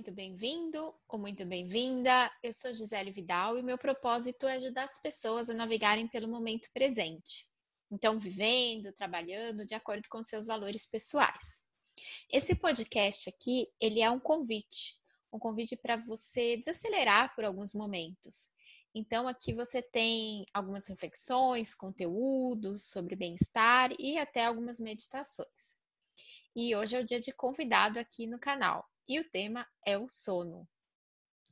Muito bem-vindo ou muito bem-vinda. Eu sou Gisele Vidal e meu propósito é ajudar as pessoas a navegarem pelo momento presente. Então, vivendo, trabalhando de acordo com seus valores pessoais. Esse podcast aqui, ele é um convite, um convite para você desacelerar por alguns momentos. Então, aqui você tem algumas reflexões, conteúdos sobre bem-estar e até algumas meditações. E hoje é o dia de convidado aqui no canal. E o tema é o sono.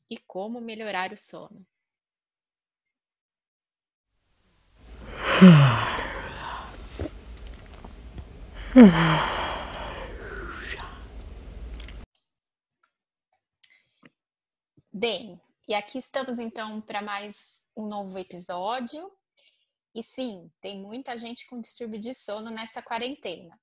E como melhorar o sono. Bem, e aqui estamos então para mais um novo episódio. E sim, tem muita gente com distúrbio de sono nessa quarentena.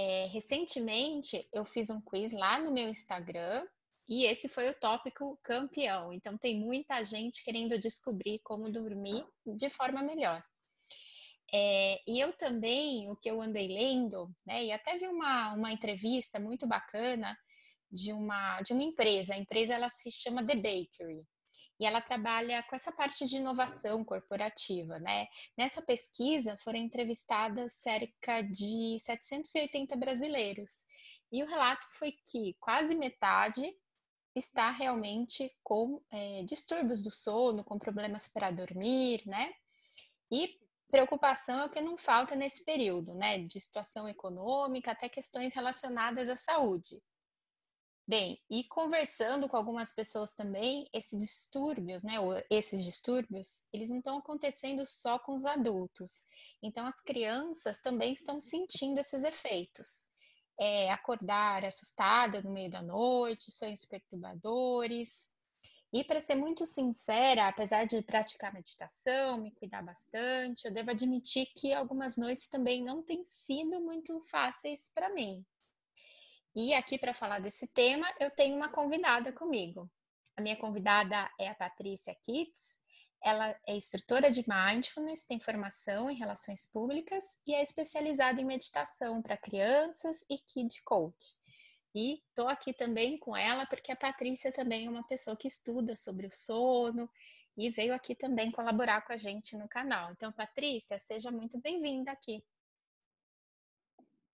É, recentemente eu fiz um quiz lá no meu Instagram e esse foi o tópico campeão. Então tem muita gente querendo descobrir como dormir de forma melhor. É, e eu também, o que eu andei lendo, né, e até vi uma, uma entrevista muito bacana de uma, de uma empresa. A empresa ela se chama The Bakery e ela trabalha com essa parte de inovação corporativa, né? Nessa pesquisa foram entrevistadas cerca de 780 brasileiros e o relato foi que quase metade está realmente com é, distúrbios do sono, com problemas para dormir, né? E preocupação é o que não falta nesse período, né? De situação econômica até questões relacionadas à saúde. Bem, e conversando com algumas pessoas também, esses distúrbios, né, esses distúrbios, eles não estão acontecendo só com os adultos. Então, as crianças também estão sentindo esses efeitos. É, acordar assustada no meio da noite, sonhos perturbadores. E para ser muito sincera, apesar de praticar meditação, me cuidar bastante, eu devo admitir que algumas noites também não têm sido muito fáceis para mim. E aqui para falar desse tema, eu tenho uma convidada comigo. A minha convidada é a Patrícia Kitts. Ela é instrutora de mindfulness, tem formação em relações públicas e é especializada em meditação para crianças e kid coach. E estou aqui também com ela porque a Patrícia também é uma pessoa que estuda sobre o sono e veio aqui também colaborar com a gente no canal. Então, Patrícia, seja muito bem-vinda aqui.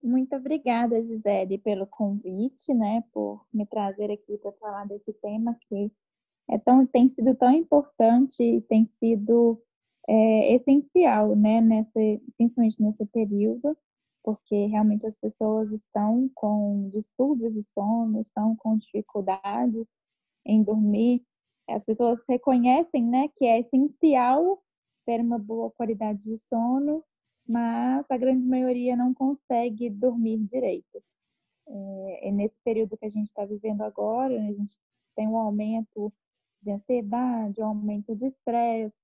Muito obrigada, Gisele, pelo convite, né, por me trazer aqui para falar desse tema que é tão, tem sido tão importante e tem sido é, essencial, né, principalmente nesse período, porque realmente as pessoas estão com distúrbios de sono, estão com dificuldade em dormir. As pessoas reconhecem, né, que é essencial ter uma boa qualidade de sono, mas a grande maioria não consegue dormir direito. É, é nesse período que a gente está vivendo agora, a gente tem um aumento de ansiedade, um aumento de estresse,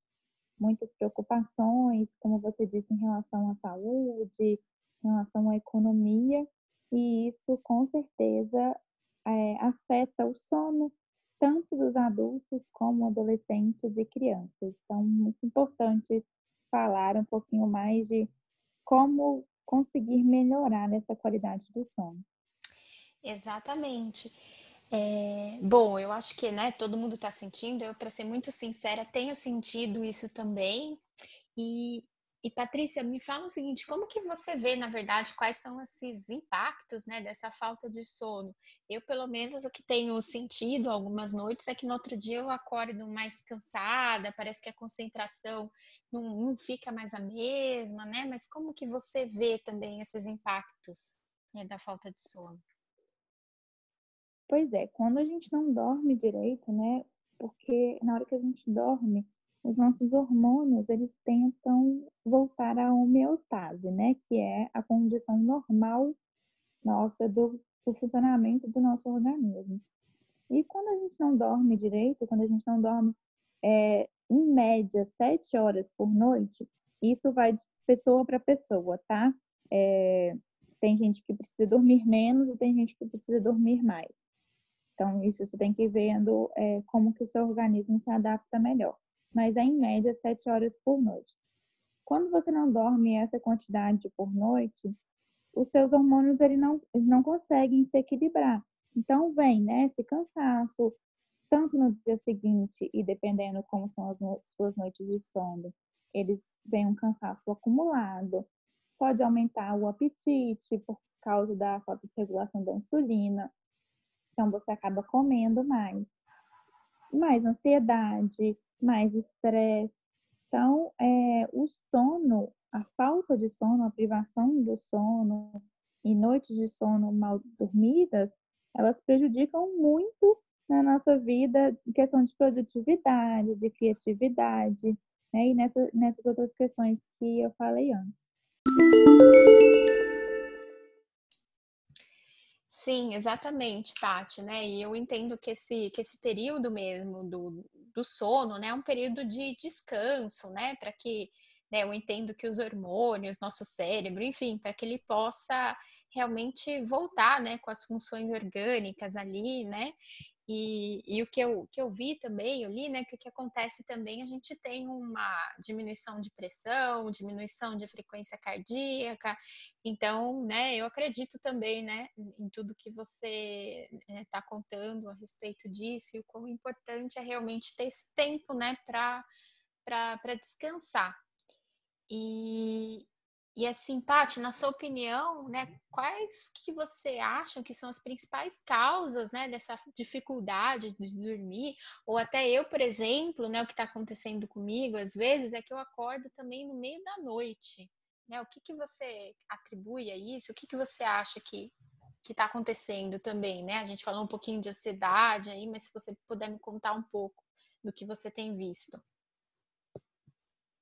muitas preocupações, como você disse, em relação à saúde, em relação à economia, e isso com certeza é, afeta o sono tanto dos adultos como adolescentes e crianças. Então, muito importante falar um pouquinho mais de como conseguir melhorar essa qualidade do sono. Exatamente. É, bom, eu acho que né, todo mundo está sentindo, eu, para ser muito sincera, tenho sentido isso também. E, e Patrícia, me fala o seguinte, como que você vê, na verdade, quais são esses impactos, né, dessa falta de sono? Eu, pelo menos, o que tenho sentido algumas noites é que no outro dia eu acordo mais cansada, parece que a concentração não, não fica mais a mesma, né? Mas como que você vê também esses impactos né, da falta de sono? Pois é, quando a gente não dorme direito, né? Porque na hora que a gente dorme, os nossos hormônios eles tentam voltar à homeostase, né? Que é a condição normal nossa do, do funcionamento do nosso organismo. E quando a gente não dorme direito, quando a gente não dorme é, em média sete horas por noite, isso vai de pessoa para pessoa, tá? É, tem gente que precisa dormir menos e tem gente que precisa dormir mais. Então, isso você tem que ir vendo é, como que o seu organismo se adapta melhor mas é em média 7 horas por noite. Quando você não dorme essa quantidade por noite, os seus hormônios ele não, eles não conseguem se equilibrar. Então, vem, né, esse cansaço, tanto no dia seguinte e dependendo como são as no suas noites de sono, eles vêm um cansaço acumulado, pode aumentar o apetite por causa da falta de regulação da insulina, então você acaba comendo mais. Mais ansiedade, mais estresse. Então, é, o sono, a falta de sono, a privação do sono e noites de sono mal dormidas, elas prejudicam muito na nossa vida em questão de produtividade, de criatividade, né? E nessa, nessas outras questões que eu falei antes. Sim, exatamente, Paty, né? E eu entendo que esse, que esse período mesmo do, do sono, né, é um período de descanso, né? Para que, né, eu entendo que os hormônios, nosso cérebro, enfim, para que ele possa realmente voltar, né, com as funções orgânicas ali, né? E, e, o que eu, que eu vi também, eu li, né, que o que acontece também, a gente tem uma diminuição de pressão, diminuição de frequência cardíaca, então, né, eu acredito também, né, em tudo que você está né, contando a respeito disso e o quão importante é realmente ter esse tempo, né, para descansar. E, e assim, Paty, na sua opinião, né, quais que você acha que são as principais causas, né, dessa dificuldade de dormir? Ou até eu, por exemplo, né, o que está acontecendo comigo às vezes é que eu acordo também no meio da noite. Né? O que, que você atribui a isso? O que, que você acha que que está acontecendo também, né? A gente falou um pouquinho de ansiedade aí, mas se você puder me contar um pouco do que você tem visto.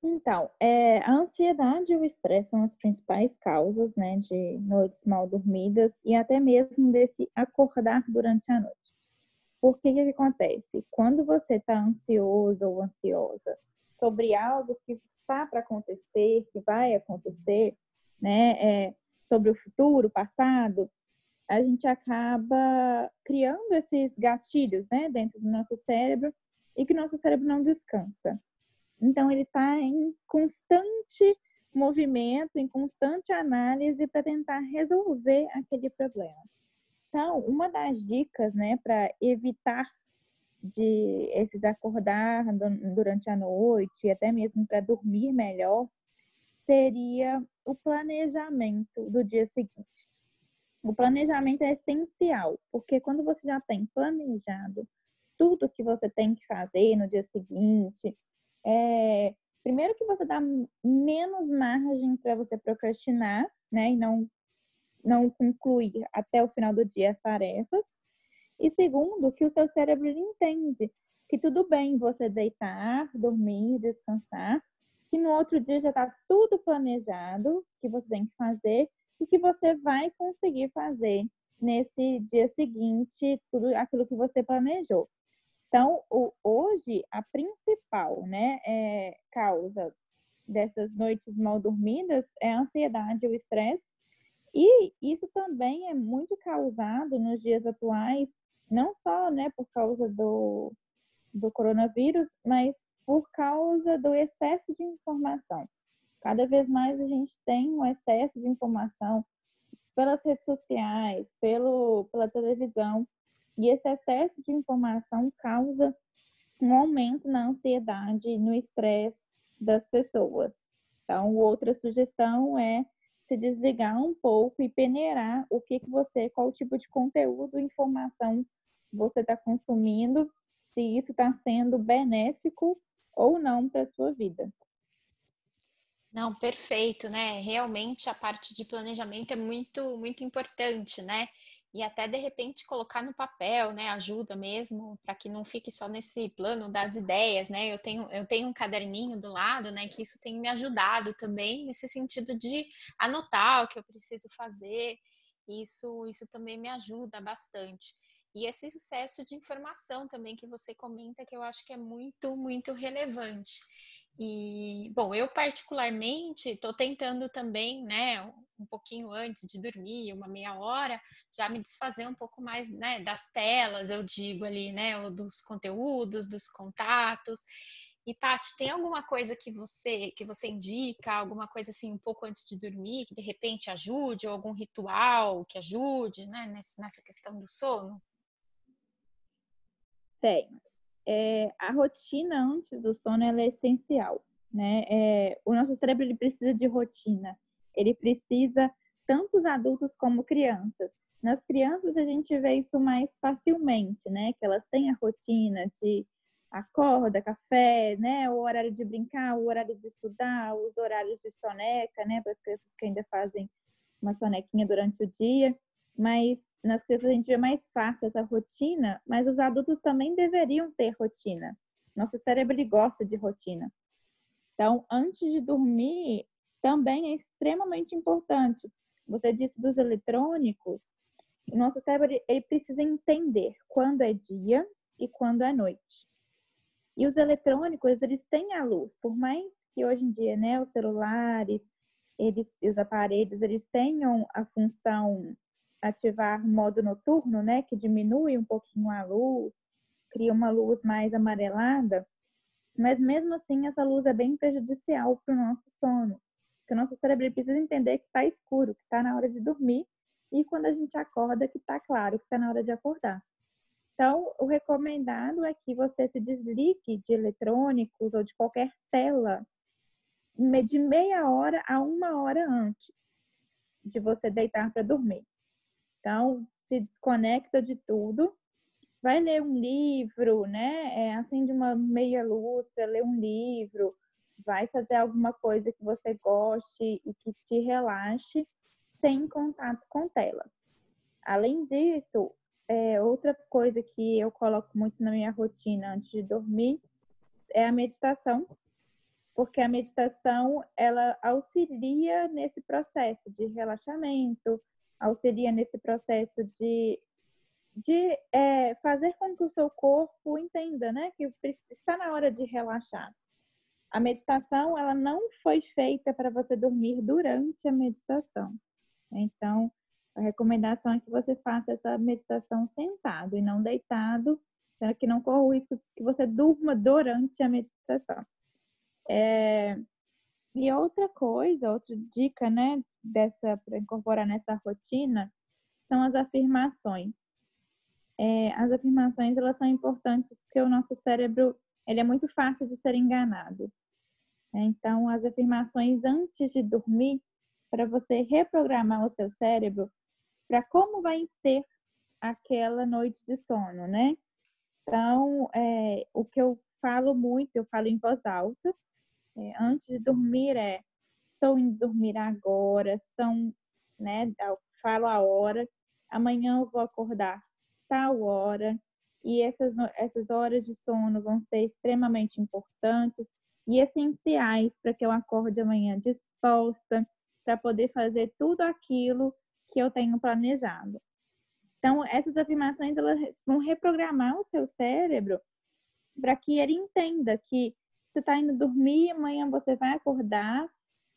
Então, é, a ansiedade e o estresse são as principais causas, né, de noites mal dormidas e até mesmo desse acordar durante a noite. Por que que acontece? Quando você está ansioso ou ansiosa sobre algo que está para acontecer, que vai acontecer, né, é, sobre o futuro, passado, a gente acaba criando esses gatilhos, né, dentro do nosso cérebro e que nosso cérebro não descansa. Então, ele está em constante movimento, em constante análise para tentar resolver aquele problema. Então, uma das dicas, né, para evitar de esse acordar durante a noite, e até mesmo para dormir melhor, seria o planejamento do dia seguinte. O planejamento é essencial, porque quando você já tem planejado tudo que você tem que fazer no dia seguinte, é, primeiro que você dá menos margem para você procrastinar, né, e não não concluir até o final do dia as tarefas. E segundo, que o seu cérebro entende que tudo bem você deitar, dormir, descansar, que no outro dia já está tudo planejado que você tem que fazer e que você vai conseguir fazer nesse dia seguinte tudo aquilo que você planejou. Então, o, hoje, a principal né, é, causa dessas noites mal dormidas é a ansiedade, o estresse. E isso também é muito causado nos dias atuais, não só né, por causa do, do coronavírus, mas por causa do excesso de informação. Cada vez mais a gente tem um excesso de informação pelas redes sociais, pelo, pela televisão. E esse excesso de informação causa um aumento na ansiedade, no estresse das pessoas. Então, outra sugestão é se desligar um pouco e peneirar o que, que você, qual tipo de conteúdo, informação você está consumindo, se isso está sendo benéfico ou não para a sua vida. Não, perfeito, né? Realmente a parte de planejamento é muito, muito importante, né? E até de repente colocar no papel, né, ajuda mesmo para que não fique só nesse plano das ideias, né? Eu tenho eu tenho um caderninho do lado, né, que isso tem me ajudado também nesse sentido de anotar o que eu preciso fazer. Isso isso também me ajuda bastante. E esse excesso de informação também que você comenta, que eu acho que é muito, muito relevante. E, bom, eu particularmente estou tentando também, né, um pouquinho antes de dormir, uma meia hora, já me desfazer um pouco mais, né, das telas, eu digo ali, né, dos conteúdos, dos contatos. E Paty, tem alguma coisa que você que você indica, alguma coisa assim um pouco antes de dormir, que de repente ajude, ou algum ritual que ajude, né, nessa questão do sono? Tem. É, a rotina antes do sono é essencial, né? É, o nosso cérebro ele precisa de rotina. Ele precisa tanto os adultos como crianças. Nas crianças a gente vê isso mais facilmente, né? Que elas têm a rotina de acorda, café, né? O horário de brincar, o horário de estudar, os horários de soneca, né? Para as crianças que ainda fazem uma sonequinha durante o dia. Mas nas crianças a gente vê mais fácil essa rotina, mas os adultos também deveriam ter rotina. Nosso cérebro ele gosta de rotina. Então, antes de dormir, também é extremamente importante. Você disse dos eletrônicos, o nosso cérebro ele precisa entender quando é dia e quando é noite. E os eletrônicos, eles têm a luz, por mais que hoje em dia, né, os celulares, eles, os aparelhos, eles tenham a função ativar modo noturno, né, que diminui um pouquinho a luz, cria uma luz mais amarelada, mas mesmo assim essa luz é bem prejudicial para o nosso sono, porque o nosso cérebro precisa entender que está escuro, que está na hora de dormir, e quando a gente acorda que está claro, que está na hora de acordar. Então, o recomendado é que você se desligue de eletrônicos ou de qualquer tela de meia hora a uma hora antes de você deitar para dormir. Então, se desconecta de tudo, vai ler um livro, né? É, acende uma meia luz para ler um livro, vai fazer alguma coisa que você goste e que te relaxe sem contato com telas. Além disso, é, outra coisa que eu coloco muito na minha rotina antes de dormir é a meditação, porque a meditação ela auxilia nesse processo de relaxamento, auxilia nesse processo de, de é, fazer com que o seu corpo entenda, né, que está na hora de relaxar. A meditação ela não foi feita para você dormir durante a meditação. Então, a recomendação é que você faça essa meditação sentado e não deitado, para que não corra o risco de que você durma durante a meditação. É... E outra coisa, outra dica, né, dessa para incorporar nessa rotina, são as afirmações. É, as afirmações elas são importantes porque o nosso cérebro ele é muito fácil de ser enganado. Então, as afirmações antes de dormir, para você reprogramar o seu cérebro para como vai ser aquela noite de sono, né? Então, é, o que eu falo muito, eu falo em voz alta, é, antes de dormir é estou indo dormir agora, são, né, falo a hora, amanhã eu vou acordar tal hora, e essas, essas horas de sono vão ser extremamente importantes e essenciais para que eu acorde amanhã disposta, para poder fazer tudo aquilo que eu tenho planejado. Então, essas afirmações elas vão reprogramar o seu cérebro para que ele entenda que você está indo dormir, amanhã você vai acordar,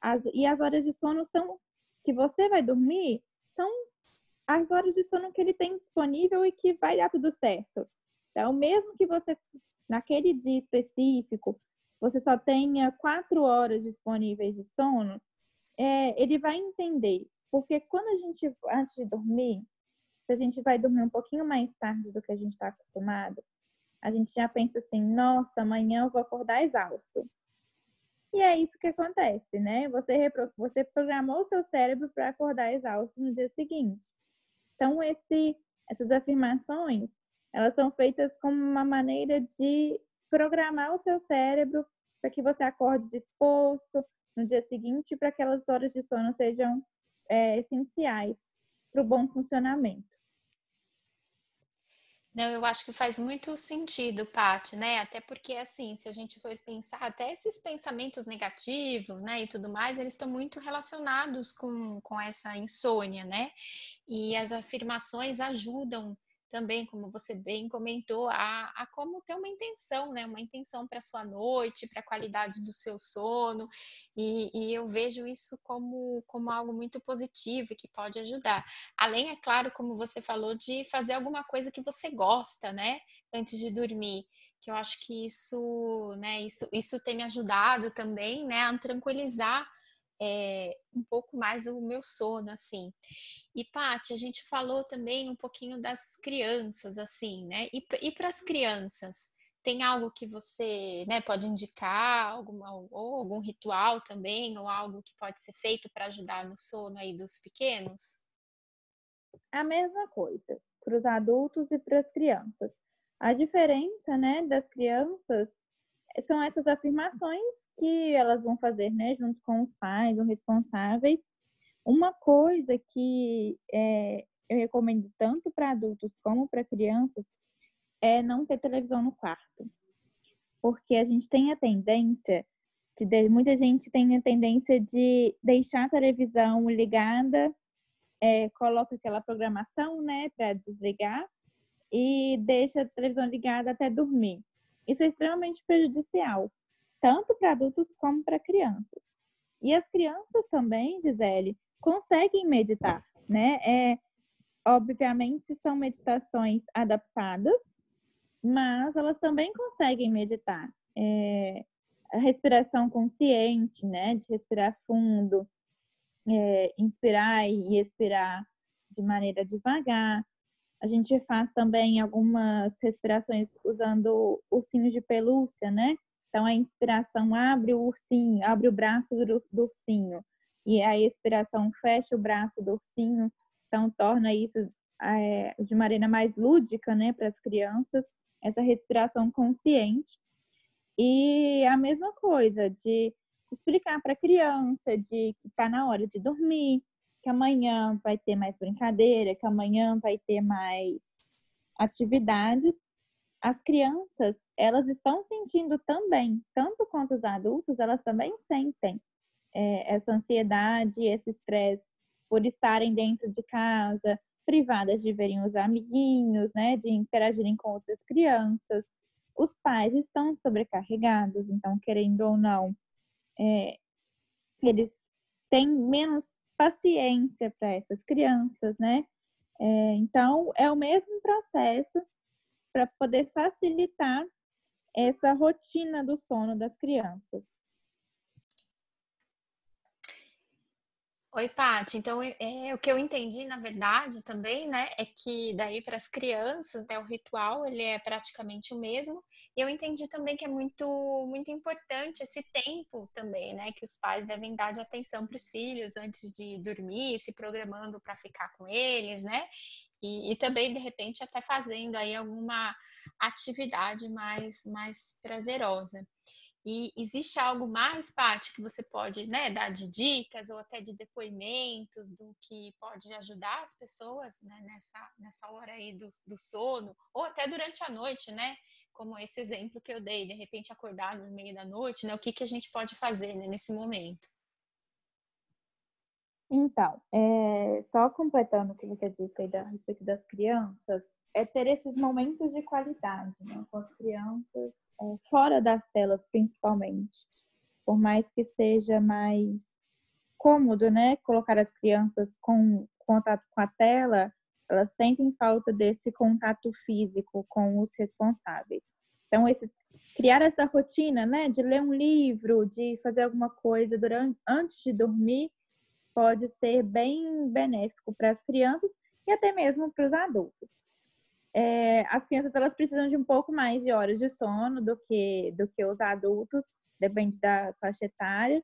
as, e as horas de sono são que você vai dormir são as horas de sono que ele tem disponível e que vai dar tudo certo. Então, mesmo que você, naquele dia específico, você só tenha quatro horas disponíveis de sono, é, ele vai entender porque quando a gente, antes de dormir, se a gente vai dormir um pouquinho mais tarde do que a gente está acostumado, a gente já pensa assim, nossa, amanhã eu vou acordar exausto. E é isso que acontece, né? Você, repro... você programou o seu cérebro para acordar exausto no dia seguinte. Então, esse, essas afirmações, elas são feitas como uma maneira de programar o seu cérebro para que você acorde disposto no dia seguinte para que aquelas horas de sono sejam é, essenciais para o bom funcionamento. Não, eu acho que faz muito sentido, Paty, né? Até porque, assim, se a gente for pensar, até esses pensamentos negativos, né, e tudo mais, eles estão muito relacionados com, com essa insônia, né? E as afirmações ajudam também, como você bem comentou, a, a como ter uma intenção, né? Uma intenção para sua noite, para a qualidade do seu sono, e, e, eu vejo isso como, como algo muito positivo e que pode ajudar. Além, é claro, como você falou, de fazer alguma coisa que você gosta, né? Antes de dormir que eu acho que isso, né, isso, isso tem me ajudado também, né, a tranquilizar é, um pouco mais o meu sono, assim. E, Paty, a gente falou também um pouquinho das crianças, assim, né? E, e para as crianças, tem algo que você né, pode indicar, alguma, ou algum ritual também, ou algo que pode ser feito para ajudar no sono aí dos pequenos? A mesma coisa, para os adultos e para as crianças. A diferença, né, das crianças são essas afirmações que elas vão fazer, né, junto com os pais, os responsáveis. Uma coisa que é, eu recomendo tanto para adultos como para crianças é não ter televisão no quarto. Porque a gente tem a tendência de, muita gente tem a tendência de deixar a televisão ligada, é, coloca aquela programação, né, para desligar e deixa a televisão ligada até dormir. Isso é extremamente prejudicial, tanto para adultos como para crianças. E as crianças também, Gisele, conseguem meditar, né? É, obviamente são meditações adaptadas, mas elas também conseguem meditar. É, a respiração consciente, né? De respirar fundo, é, inspirar e expirar de maneira devagar. A gente faz também algumas respirações usando ursinhos de pelúcia, né? Então, a inspiração abre o ursinho, abre o braço do, do ursinho. E a expiração fecha o braço do ursinho. Então, torna isso é, de maneira mais lúdica, né, para as crianças, essa respiração consciente. E a mesma coisa, de explicar para a criança de que está na hora de dormir, que amanhã vai ter mais brincadeira, que amanhã vai ter mais atividades. As crianças, elas estão sentindo também, tanto quanto os adultos, elas também sentem é, essa ansiedade, esse estresse por estarem dentro de casa, privadas de verem os amiguinhos, né, de interagirem com outras crianças. Os pais estão sobrecarregados, então, querendo ou não, é, eles têm menos paciência para essas crianças, né? É, então, é o mesmo processo para poder facilitar essa rotina do sono das crianças. Oi, Paty. Então, é, o que eu entendi, na verdade, também, né, é que daí para as crianças, né, o ritual ele é praticamente o mesmo. E eu entendi também que é muito, muito importante esse tempo também, né, que os pais devem dar de atenção para os filhos antes de dormir, se programando para ficar com eles, né? E, e, também, de repente, até fazendo aí alguma atividade mais, mais prazerosa. E existe algo mais, Paty, que você pode né, dar de dicas ou até de depoimentos do que pode ajudar as pessoas né, nessa, nessa hora aí do, do sono, ou até durante a noite, né? Como esse exemplo que eu dei, de repente acordar no meio da noite, né? O que, que a gente pode fazer né, nesse momento? Então, é, só completando o que você disse aí a respeito das crianças, é ter esses momentos de qualidade né, com as crianças é, fora das telas, principalmente. Por mais que seja mais cômodo, né, colocar as crianças com contato com a tela, elas sentem falta desse contato físico com os responsáveis. Então, esse, criar essa rotina, né, de ler um livro, de fazer alguma coisa durante, antes de dormir, pode ser bem benéfico para as crianças e até mesmo para os adultos é, as crianças elas precisam de um pouco mais de horas de sono do que, do que os adultos, depende da faixa etária,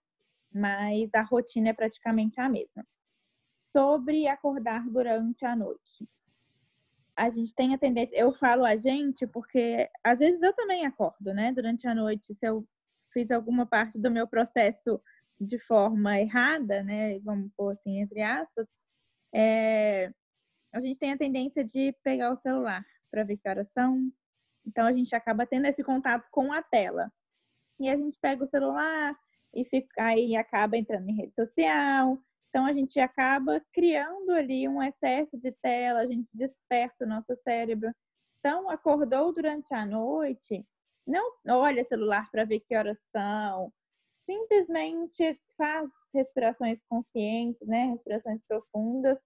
mas a rotina é praticamente a mesma. Sobre acordar durante a noite. A gente tem a tendência, eu falo a gente porque às vezes eu também acordo, né, durante a noite, se eu fiz alguma parte do meu processo de forma errada, né, vamos pôr assim, entre aspas, é, a gente tem a tendência de pegar o celular para ver que horas são. Então a gente acaba tendo esse contato com a tela. E a gente pega o celular e fica, aí acaba entrando em rede social, Então a gente acaba criando ali um excesso de tela, a gente desperta o nosso cérebro. Então acordou durante a noite, não olha celular para ver que horas são, simplesmente faz respirações conscientes, né, respirações profundas,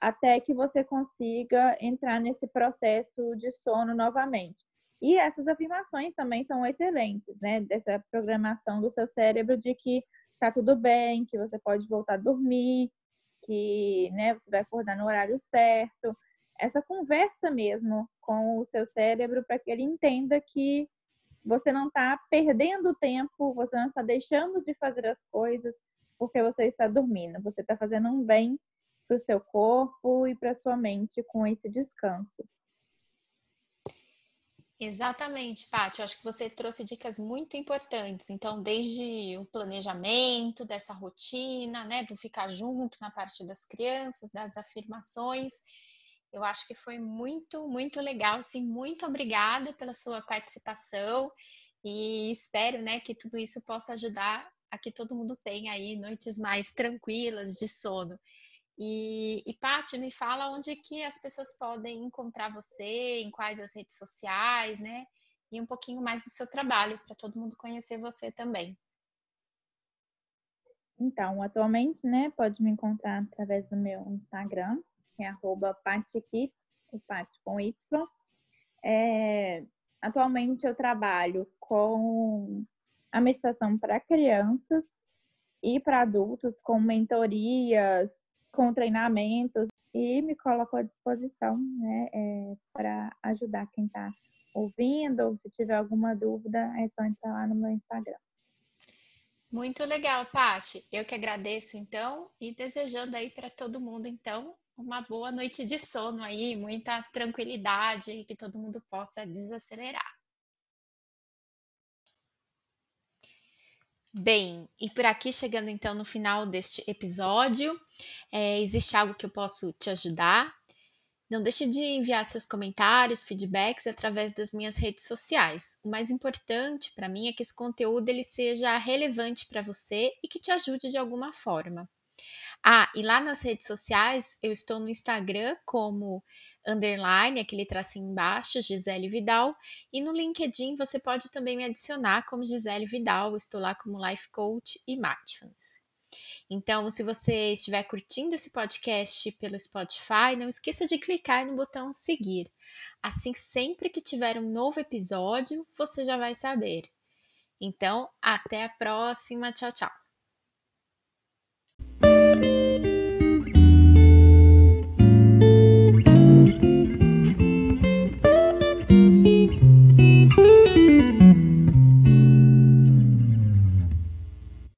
até que você consiga entrar nesse processo de sono novamente. E essas afirmações também são excelentes, né, dessa programação do seu cérebro de que tá tudo bem, que você pode voltar a dormir, que, né, você vai acordar no horário certo. Essa conversa mesmo com o seu cérebro para que ele entenda que você não está perdendo tempo, você não está deixando de fazer as coisas porque você está dormindo. Você está fazendo um bem para o seu corpo e para sua mente com esse descanso. Exatamente, Paty. Acho que você trouxe dicas muito importantes. Então, desde o planejamento dessa rotina, né, do ficar junto na parte das crianças, das afirmações, eu acho que foi muito, muito legal. Sim, muito obrigada pela sua participação e espero, né, que tudo isso possa ajudar a que todo mundo tenha aí noites mais tranquilas de sono. E, e Paty, me fala onde que as pessoas podem encontrar você, em quais as redes sociais, né? E um pouquinho mais do seu trabalho, para todo mundo conhecer você também. Então, atualmente, né, pode me encontrar através do meu Instagram, que é arroba patikits, o Pati com Y. É, atualmente eu trabalho com a meditação para crianças e para adultos, com mentorias, com treinamentos, e me coloco à disposição né, é, para ajudar quem está ouvindo, ou se tiver alguma dúvida, é só entrar lá no meu Instagram. Muito legal, Pati. Eu que agradeço então e desejando aí para todo mundo então uma boa noite de sono aí, muita tranquilidade e que todo mundo possa desacelerar. Bem, e por aqui chegando então no final deste episódio, é, existe algo que eu posso te ajudar? Não deixe de enviar seus comentários, feedbacks através das minhas redes sociais. O mais importante para mim é que esse conteúdo ele seja relevante para você e que te ajude de alguma forma. Ah, e lá nas redes sociais eu estou no Instagram como underline, aquele tracinho embaixo, Gisele Vidal, e no LinkedIn você pode também me adicionar como Gisele Vidal, estou lá como Life Coach e Mindfulness. Então, se você estiver curtindo esse podcast pelo Spotify, não esqueça de clicar no botão seguir. Assim, sempre que tiver um novo episódio, você já vai saber. Então, até a próxima. Tchau, tchau.